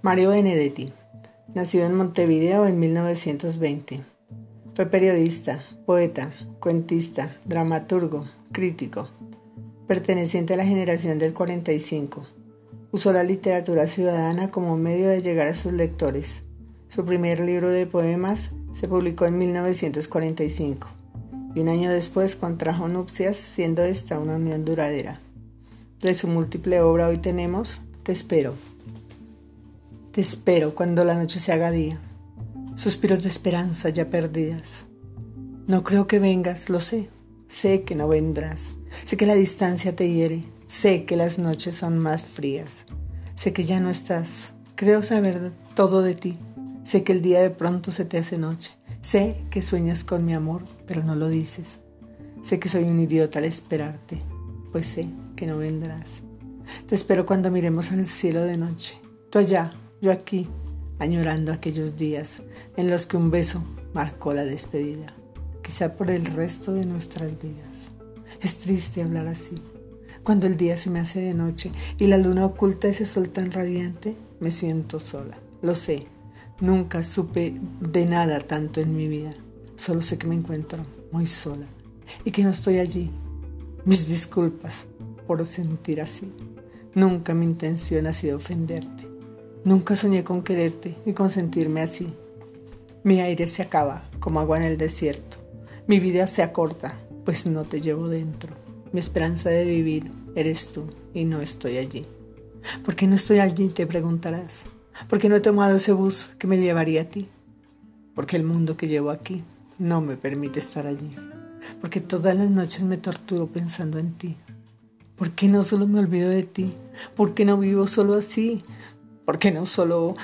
Mario Benedetti, nacido en Montevideo en 1920. Fue periodista, poeta, cuentista, dramaturgo, crítico, perteneciente a la generación del 45. Usó la literatura ciudadana como medio de llegar a sus lectores. Su primer libro de poemas se publicó en 1945 y un año después contrajo nupcias, siendo esta una unión duradera. De su múltiple obra hoy tenemos Te espero. Te espero cuando la noche se haga día. Suspiros de esperanza ya perdidas. No creo que vengas, lo sé. Sé que no vendrás. Sé que la distancia te hiere. Sé que las noches son más frías. Sé que ya no estás. Creo saber todo de ti. Sé que el día de pronto se te hace noche. Sé que sueñas con mi amor, pero no lo dices. Sé que soy un idiota al esperarte, pues sé que no vendrás. Te espero cuando miremos al cielo de noche. Tú allá, yo aquí, añorando aquellos días en los que un beso marcó la despedida, quizá por el resto de nuestras vidas. Es triste hablar así. Cuando el día se me hace de noche y la luna oculta ese sol tan radiante, me siento sola. Lo sé, nunca supe de nada tanto en mi vida. Solo sé que me encuentro muy sola y que no estoy allí. Mis disculpas por sentir así. Nunca mi intención ha sido ofenderte. Nunca soñé con quererte ni con sentirme así. Mi aire se acaba como agua en el desierto. Mi vida se acorta, pues no te llevo dentro. Mi esperanza de vivir eres tú y no estoy allí. ¿Por qué no estoy allí? Te preguntarás. ¿Por qué no he tomado ese bus que me llevaría a ti? Porque el mundo que llevo aquí no me permite estar allí. Porque todas las noches me torturo pensando en ti. ¿Por qué no solo me olvido de ti? ¿Por qué no vivo solo así? ¿Por qué no solo